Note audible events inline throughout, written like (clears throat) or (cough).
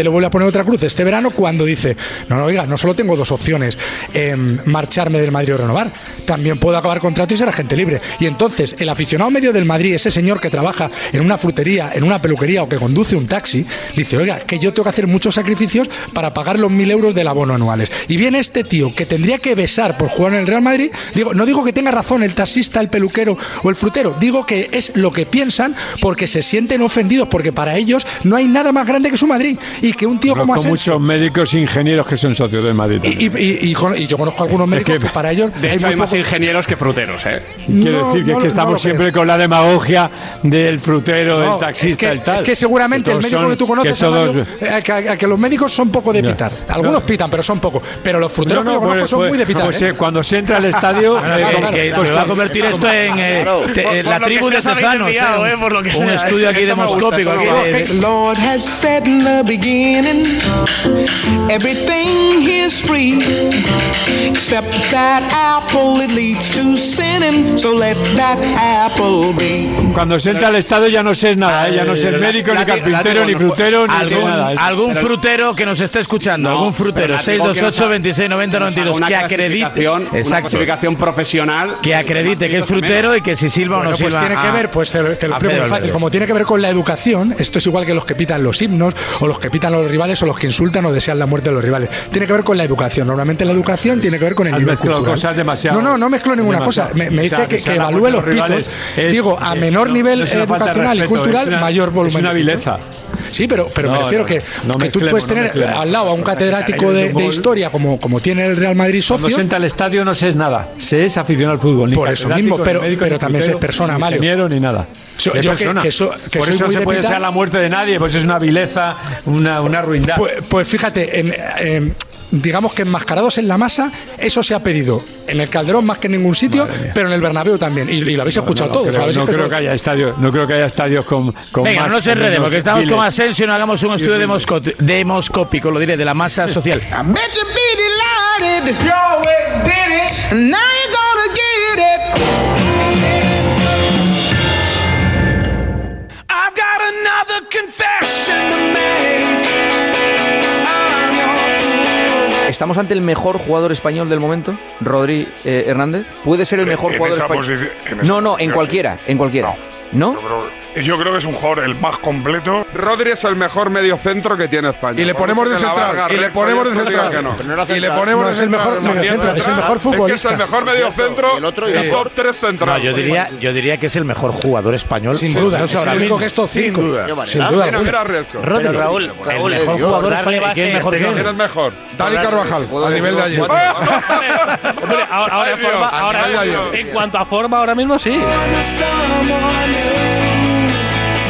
Gente le vuelve a poner otra cruz este verano cuando dice, no, no, oiga, no solo tengo dos opciones, em, marcharme del Madrid o renovar, también puedo acabar contrato y ser agente libre. Y entonces el aficionado medio del Madrid, ese señor que trabaja en una frutería, en una peluquería o que conduce un taxi, dice, oiga, que yo tengo que hacer muchos sacrificios para pagar los mil euros del abono anuales. Y viene este tío que tendría que besar por jugar en el Real Madrid, digo, no digo que tenga razón el taxista, el peluquero o el frutero, digo que es lo que piensan porque se sienten ofendidos, porque para ellos no hay nada más grande que su Madrid. Y que un tío como Asensio- muchos médicos e ingenieros que son socios del Madrid. y, y- y- y yo conozco algunos médicos que, para ellos De hecho, hay más poco- ingenieros que fruteros, ¿eh? Quiero No, decir que, no, es que no estamos lo siempre con la demagogia del frutero, No, del taxista, es que, el tal. es que seguramente el médico son- que tú conoces, que todos- eh, que, a- que los médicos son poco de pitar. Algunos No. pitan, pero son poco. Pero los fruteros que yo conozco pues- son pues- muy de pitar. pues, ¿eh? eh, cuando se entra al estadio, (laughs) eh, eh, que pues se va a que- convertir esto en, eh, la que tribu de ¿eh? eh, que un estudio aquí demoscópico. de- Lord has said in the beginning, everything is free, except that apple it leads to sinning. So let that apple be. cuando se entra al estadio ya no sé nada, eh, ya no sé La- médico, la- ni carpintero, ni frutero, ni algún, nada. algún Pero- frutero que nos esté escuchando, No, algún frutero, la digo que 628 26 90 Nos haga 92, una que acredite, clasificación- Una exacto, clasificación profesional. que acredite que es frutero y que si silba o Bueno, no pues silba. tiene que ver, pues te lo, te lo muy fácil. Como tiene que ver con la educación, esto es igual que los que pitan los himnos, o los que pitan a los rivales, o los que insultan o desean la muerte de los rivales. Tiene que ver con la educación. Normalmente la educación tiene que ver con el Has nivel cultural. cosas demasiado- No, no, no mezclo ninguna demasiado. cosa. Me, me O sea, dice que, que evalúe los los pitos. rivales Digo, es- a menor no- nivel no es educacional y respeto, cultural, es una- mayor volumen. Es una vileza. Sí, pero, pero me No, refiero no, que, no que tú puedes tener al lado a un catedrático de, de historia como, como tiene el Real Madrid Cuando socio. se entra al estadio no se es nada, se es aficionado al fútbol. Ni Por eso mismo, pero- pero también frutero, es persona, ni Mario. ni nada. Yo- Es yo que- persona. que so- que Por soy eso muy se de puede desear la muerte de nadie, pues es una vileza, una, una ruindad. Pues, pues fíjate, en, en- digamos que enmascarados en la masa, eso se ha pedido en el Calderón más que en ningún sitio, pero en el Bernabéu también. Y, y lo habéis escuchado no, todos. creo, no creo que haya estadios, no creo que haya estadios con, con Venga, más no se o enrede, menos porque estamos con Asensio, no hagamos un estudio demosco- demoscópico, lo diré, de la masa social. ¿Estamos ante el mejor jugador español del momento? Rodri eh, Hernández. ¿Puede ser el mejor en jugador español? No, no, en cualquiera, en cualquiera. ¿No? Yo creo, que es un jugador el más completo. Rodri es el mejor mediocentro que tiene España. Y le ponemos de central, y le ponemos de central. que no. Y le ponemos de es el mejor central. es el mejor que es futbolista. el mejor mediocentro el otro y top 3 central. No, yo diría, yo diría que es el mejor jugador español. Sin duda, es el ahora único mismo. que Sin 5. duda. Sin duda Mira, mira. Rodri, Pero Raúl, el Raúl, mejor jugador español. ¿Quién es mejor mejor? Dani Carvajal, a nivel de ayer. Ahora, en cuanto a forma, ahora mismo sí.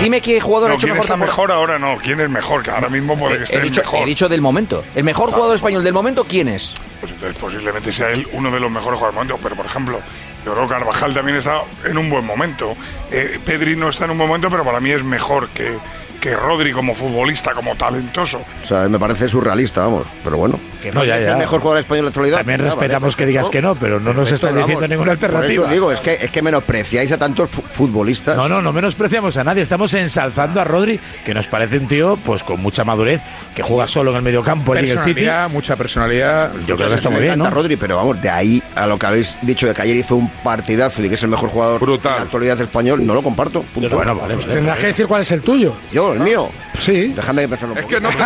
Dime qué jugador ha hecho ¿quién mejor está mejor ahora? No, ¿quién es mejor? Que ahora mismo puede que He esté el dicho, mejor. he dicho del momento. El mejor jugador español del momento, ¿quién es? Pues entonces posiblemente sea él uno de los mejores jugadores del momento. Pero, por ejemplo, yo creo que Carvajal también está en un buen momento. Eh, Pedri no está en un buen momento, pero para mí es mejor que, que Rodri como futbolista, como talentoso. O sea, me parece surrealista, vamos. Pero bueno, que No, ya, es ya. el mejor jugador español de la actualidad. También vale, respetamos que digas que no, pero no nos Perfecto, estás diciendo vamos. ninguna Por alternativa. eso digo, es que, es que menospreciáis a tantos fu- futbolistas. No, no, no menospreciamos a nadie. Estamos ensalzando a Rodri, que nos parece un tío pues con mucha madurez, que juega solo en el mediocampo en el City. Mucha personalidad. Yo creo que está me muy bien, encanta ¿no? Rodri, pero vamos, de ahí a lo que habéis dicho de que ayer hizo un partidazo y que es el mejor jugador de la actualidad español, no lo comparto. punto. Bueno, vale, vale. Tendrás que decir cuál es el tuyo. Yo, el mío. Sí. Déjame pensarlo. Es que no, El,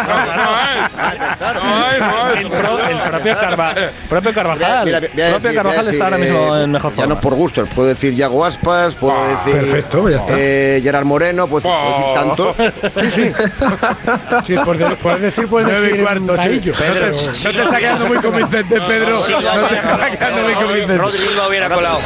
pro- el propio, Carva- propio Carvajal. Mira, mira, propio decir- Carvajal está ahora mismo eh, en mejor Ya forma. no por gusto, puedo decir Yago Aspas, puedo decir. perfecto, ya está. Eh, Gerard Moreno, pues puedo decir tantos. Sí, sí. (laughs) Sí, puedes, de- puedes decir, puedes decir cuarto, sí. Maillo. Pedro, no te está quedando muy convincente, Pedro. No te está quedando muy convincente. Hubiera colado.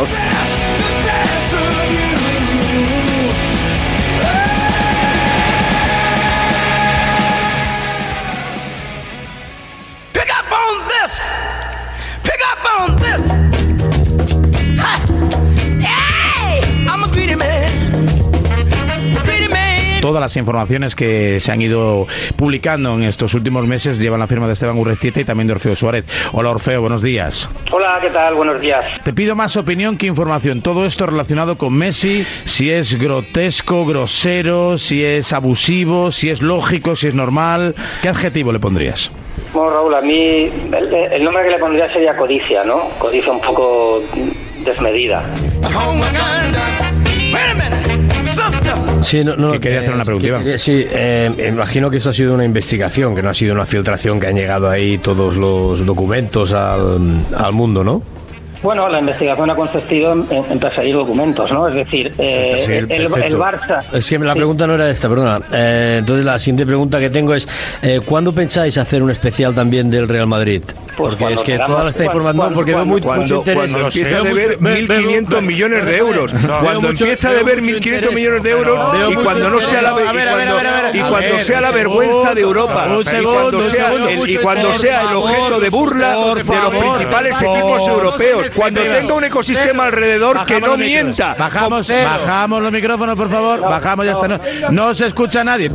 Las informaciones que se han ido publicando en estos últimos meses llevan la firma de Esteban Urrestieta y también de Orfeo Suárez. Hola Orfeo, buenos días. Hola, ¿qué tal? Buenos días. Te pido más opinión que información. Todo esto relacionado con Messi, si es grotesco, grosero, si es abusivo, si es lógico, si es normal. ¿Qué adjetivo le pondrías? Bueno, Raúl, a mí el, el nombre que le pondría sería codicia, ¿no? Codicia un poco desmedida. Sí, no, no, Que quería eh, hacer una pregunta, que sí, eh, imagino que eso ha sido una investigación, que no ha sido una filtración que han llegado ahí todos los documentos al, al mundo, ¿no? Bueno, la investigación ha consistido en, en- en perseguir documentos, ¿no? Es decir, eh, Sí, el. Barça... Es que la Sí. pregunta no era esta, perdona. Eh, entonces la siguiente pregunta que tengo es, eh, ¿cuándo pensáis hacer un especial también del Real Madrid? Porque Pues cuando es que toda la está Cuando- informando, cuando- porque veo muy, cuando- mucho interés. Cuando empieza a deber mucho- ve- veo- 1.500 millones de euros. Cuando mucho- empieza a deber mucho 1.500 interés. millones de euros y cuando no sea la y cuando- sea la vergüenza de Europa y cuando sea el- y mucho cuando interés, sea el por objeto de burla de los principales equipos europeos. No Cuando mezcle, tenga un ecosistema alrededor que no mienta. Bajamos, Cero. bajamos los micrófonos, por favor. Bajamos, ya está. No, no se escucha a nadie.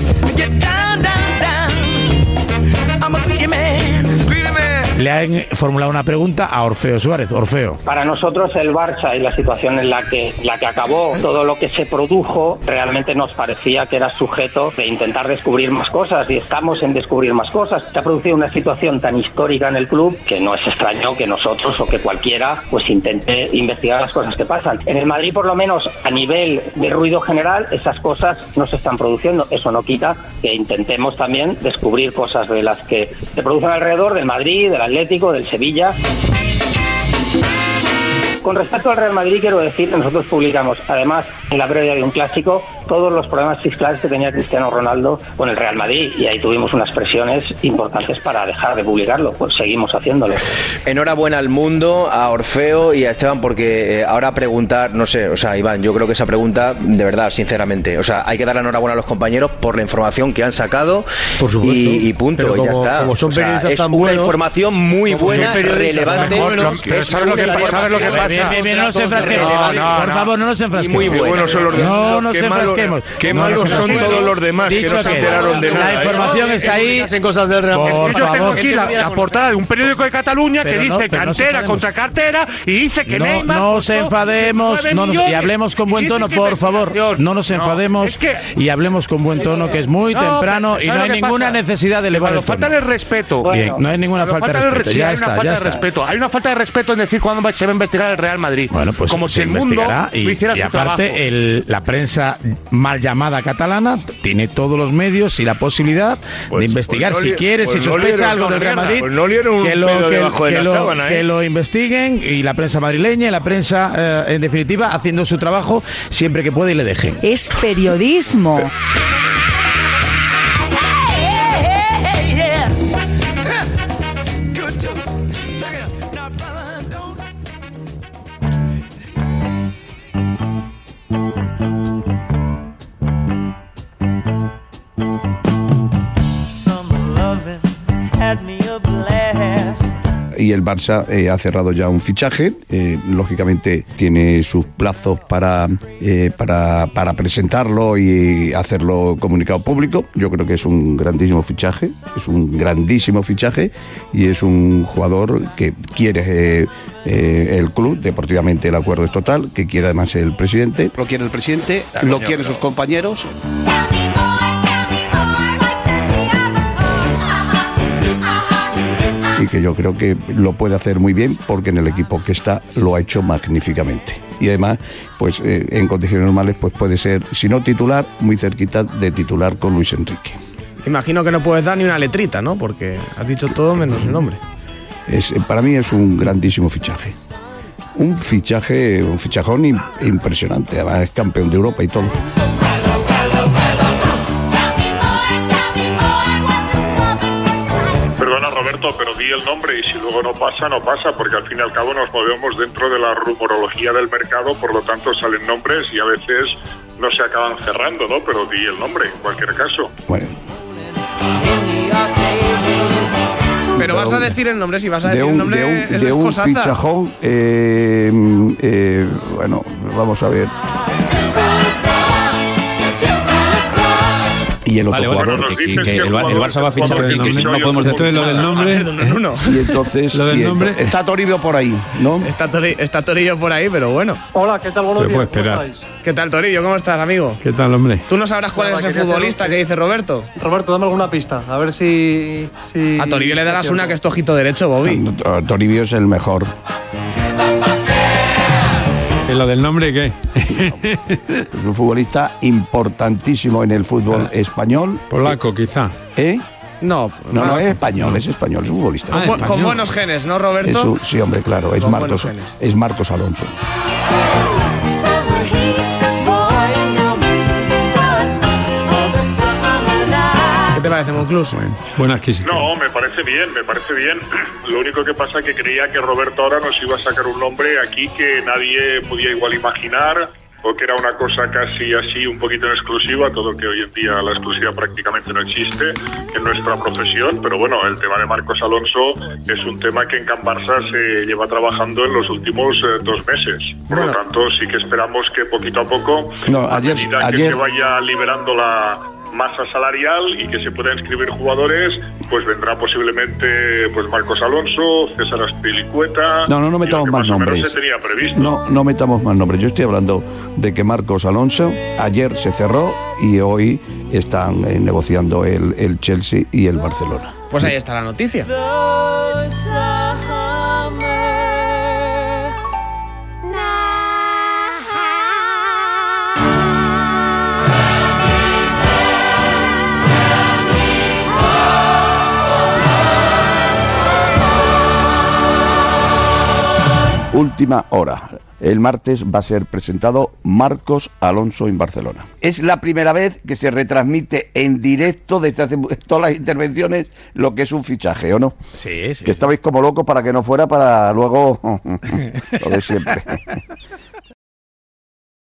Le han formulado una pregunta a Orfeo Suárez. Orfeo. Para nosotros el Barça y la situación en la que, la que acabó, todo lo que se produjo, realmente nos parecía que era sujeto de intentar descubrir más cosas y estamos en descubrir más cosas. Se ha producido una situación tan histórica en el club que no es extraño que nosotros o que cualquiera pues intente investigar las cosas que pasan. En el Madrid, por lo menos a nivel de ruido general, esas cosas no se están produciendo. Eso no quita que intentemos también descubrir cosas de las que se producen alrededor del Madrid, del Atlético, del Sevilla. Con respecto al Real Madrid, quiero decir que nosotros publicamos, además, en la previa de un clásico, todos los problemas fiscales que tenía Cristiano Ronaldo con el Real Madrid. Y ahí tuvimos unas presiones importantes para dejar de publicarlo. Pues seguimos haciéndolo. Enhorabuena al mundo, a Orfeo y a Esteban, porque eh, ahora preguntar, no sé, o sea, Iván, yo creo que esa pregunta, de verdad, sinceramente, o sea, hay que dar la enhorabuena a los compañeros por la información que han sacado Por supuesto. y, y punto, y ya está. como son O sea, periodistas es tan una buenos, información muy buena, relevante. ¿sabes lo que pasa? No nos enfrasquemos. No, no, por no. favor, no nos enfrasquemos. muy Qué buenos son los demás. No nos qué malos, qué nos malos son todos los demás que no se enteraron de nada. La ¿eh? información está ahí. Hacen cosas del Real Por Madrid. Es que yo tengo aquí la, la portada de un periódico de Cataluña Pero que no, dice cantera contra cartera y dice que No, Neymar no se enfademos, 19 no nos- y hablemos con buen tono, por favor. No nos No, enfademos y hablemos con buen tono, que es muy No, temprano y no ¿sabes hay ninguna necesidad de elevar el tono. falta el respeto. No hay ninguna falta de respeto. Ya hay una está, falta ya de está. respeto. Hay una falta de respeto en decir cuándo se va a investigar el Real Madrid. Bueno, pues como se si el mundo investigará y, no hiciera y su trabajo. aparte el- la prensa mal llamada catalana tiene todos los medios y la posibilidad de investigar pues no si quiere, pues si sospecha algo del Real Madrid, pues no lieron un que lo, pedo que- debajo de que la lo- sábana, ¿eh? que lo investiguen y la prensa madrileña y la prensa, eh, en definitiva, haciendo su trabajo siempre que pueda y le dejen. Es periodismo. El Barça eh, ha cerrado ya un fichaje. eh, lógicamente tiene sus plazos para, eh, para, para presentarlo y hacerlo comunicado público. Yo creo que es un grandísimo fichaje, es un grandísimo fichaje y es un jugador que quiere el club, deportivamente el acuerdo es total, que quiere además el presidente. Lo quiere el presidente, lo quieren sus compañeros. Y que yo creo que lo puede hacer muy bien porque en el equipo que está lo ha hecho magníficamente. Y además, pues eh, en condiciones normales pues puede ser, si no titular, muy cerquita de titular con Luis Enrique. Imagino que no puedes dar ni una letrita, ¿no? Porque has dicho todo menos el nombre. Es, eh, para mí es un grandísimo fichaje. Un fichaje, un fichajón im- impresionante. Además es campeón de Europa y todo. El nombre y si luego no pasa, no pasa, porque al fin y al cabo nos movemos dentro de la rumorología del mercado, por lo tanto salen nombres y a veces no se acaban cerrando, ¿no? Pero di el nombre en cualquier caso. Bueno, Pero vas a decir el nombre, si vas a de decir el nombre de un, es de un fichajón, eh, eh, bueno, vamos a ver. Y el otro Vale, jugador. que- que- que el, Bar- el Barça va a fichar que si no podemos decir lo del nombre. Y entonces. Lo del nombre. está Toribio por ahí, ¿no? Está, Tori- está Torillo por ahí, pero bueno. Hola, ¿qué tal? Buenos días. ¿cómo esperar. estáis? ¿Qué tal, Torillo? ¿Cómo estás, amigo? ¿Qué tal, hombre? ¿Tú no sabrás cuál es el quería futbolista que dice Roberto? Roberto, dame alguna pista, a ver si... si A Torillo le darás una que es tu ojito derecho, Bobby. Toribio es el mejor. ¿Y lo del nombre qué? (laughs) Es un futbolista importantísimo en el fútbol español. Polaco, quizá. ¿Eh? No, No, no es español, es español, es un futbolista. Con, bu- con buenos genes, ¿no, Roberto? sí, hombre, claro, es Con Marcos, es Marcos Alonso. Te parece, Monclus? Buena adquisición. No, me parece bien, me parece bien. (clears throat) Lo único que pasa es que creía que Roberto ahora nos iba a sacar un nombre aquí que nadie podía igual imaginar o que era una cosa casi así un poquito en exclusiva, todo que hoy en día la exclusiva prácticamente no existe en nuestra profesión, pero bueno, el tema de Marcos Alonso es un tema que en Can Barça se lleva trabajando en los últimos eh, dos meses. Por lo tanto, sí que esperamos que poquito a poco, No, a ayer- medida que ayer- se vaya liberando la masa salarial y que se puedan inscribir jugadores, pues vendrá posiblemente pues Marcos Alonso, César Aspilicueta. No, no, no metamos más nombres. se tenía previsto. No, no metamos más nombres. Yo estoy hablando de que Marcos Alonso ayer se cerró y hoy están eh, negociando el, el Chelsea y el Barcelona. Pues ahí está la noticia. Última hora. El martes va a ser presentado Marcos Alonso en Barcelona. Es la primera vez que se retransmite en directo desde hace (laughs) todas las intervenciones lo que es un fichaje, ¿o no? Sí, sí. Que estabais como locos para que no fuera para luego (laughs) (laughs) lo de siempre.